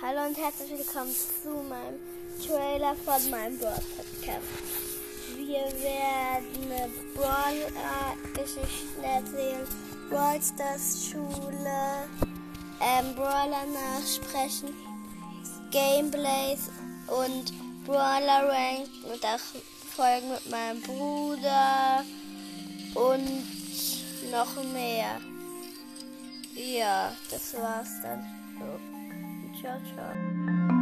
Hallo und herzlich willkommen zu meinem Trailer von meinem Brawl Podcast. Wir werden Brawler-Geschichten erzählen, Brawl Stars Schule, ähm, Brawler nachsprechen, Gameplays und Brawler Rank und auch Folgen mit meinem Bruder und noch mehr. Ja, das war's dann. So. 小丑。